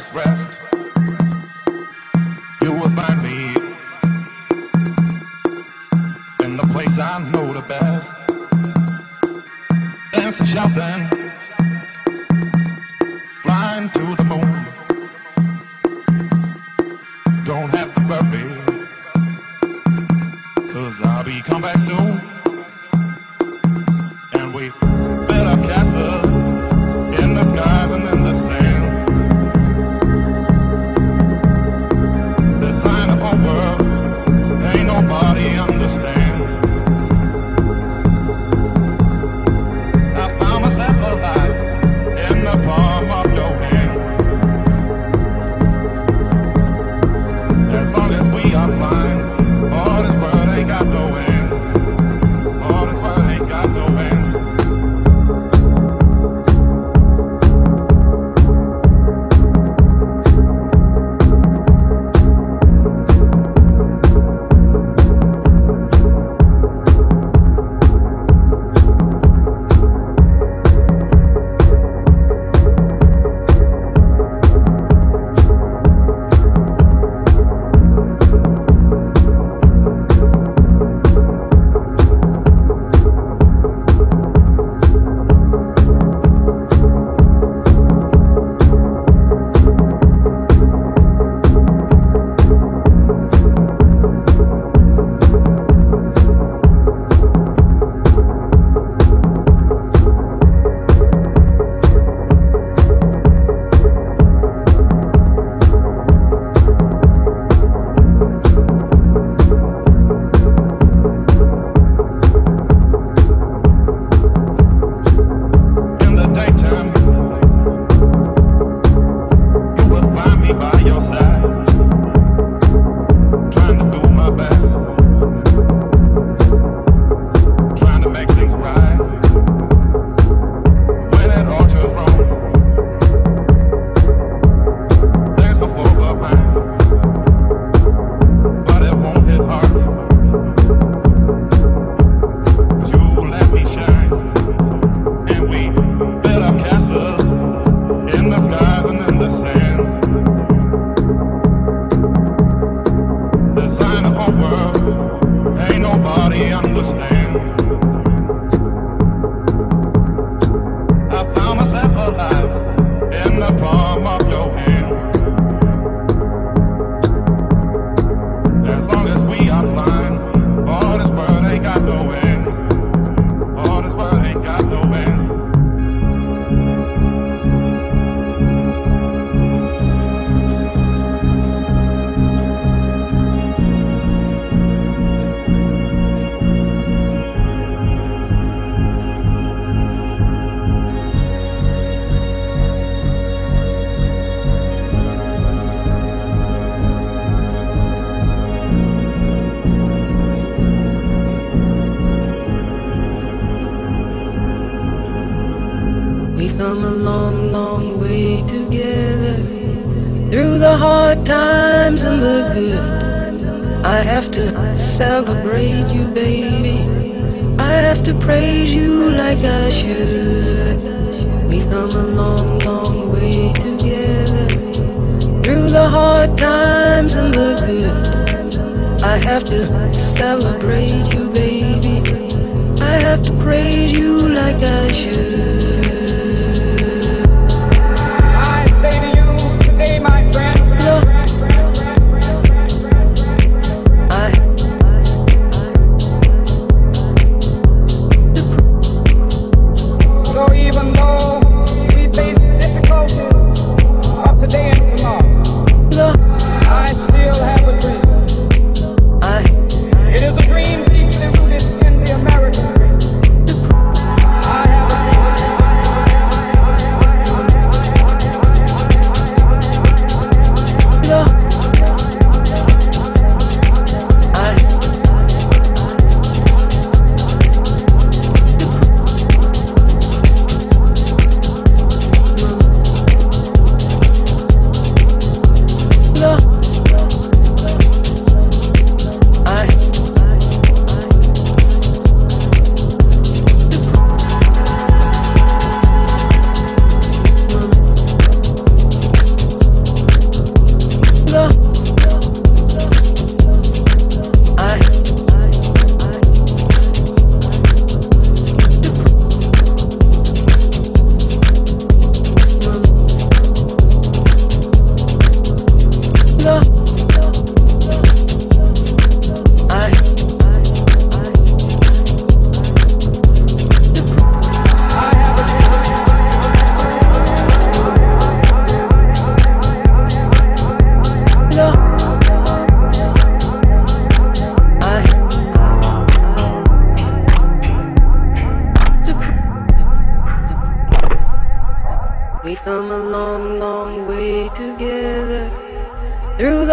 slightest rest, you will find me in the place I know the best. listening.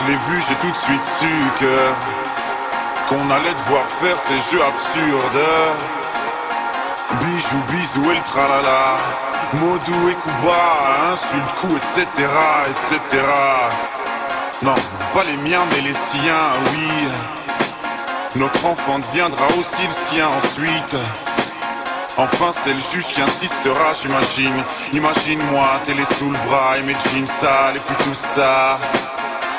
Je l'ai vu, j'ai tout de suite su que qu'on allait devoir faire ces jeux absurdes. Bijou, bisou et le tralala. Modou et Kuba, insulte, coup, etc., etc. Non, pas les miens, mais les siens, oui. Notre enfant deviendra aussi le sien ensuite. Enfin, c'est le juge qui insistera, j'imagine. Imagine-moi, télé sous le bras et mes jeans sales et puis tout ça.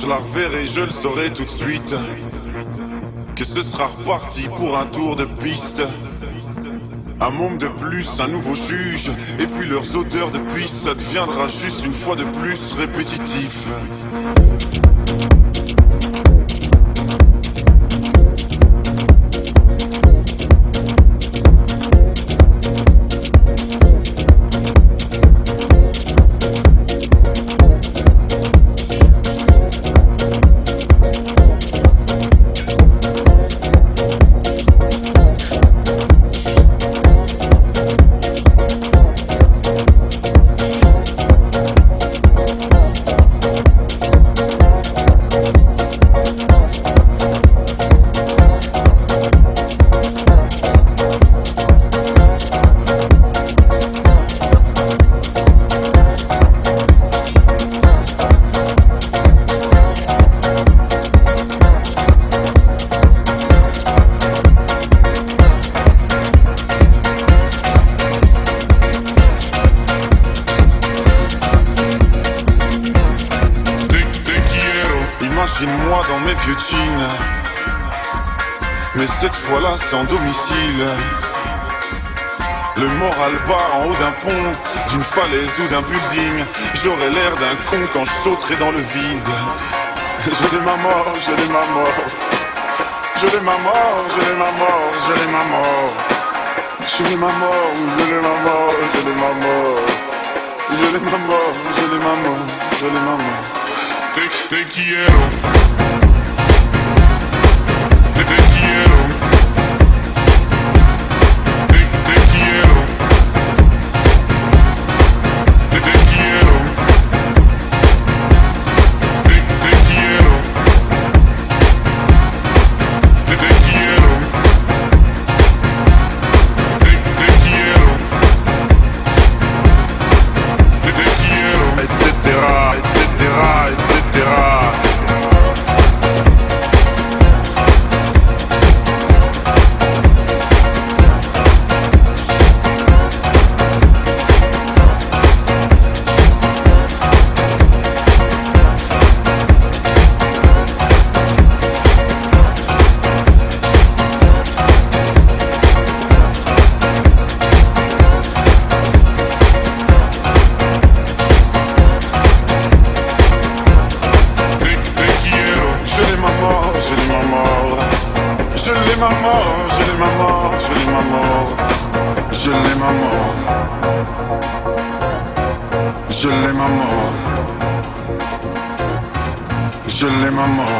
Je la reverrai, je le saurai tout de suite. Que ce sera reparti pour un tour de piste. Un môme de plus, un nouveau juge, et puis leurs odeurs de piste, ça deviendra juste une fois de plus répétitif. Dans mes vieux jeans. Mais cette fois-là, sans domicile. Le moral bas en haut d'un pont, d'une falaise ou d'un building. J'aurais l'air d'un con quand je sauterai dans le vide. Je l'aime à mort, je l'aime à mort. Je l'aime à mort, je l'aime à mort, je l'aime à mort. Je l'aime à mort, je l'aime à mort, je l'aime à mort. Je l'aime à mort, je l'aime à mort, je l'aime à mort. Te, te quiero. Je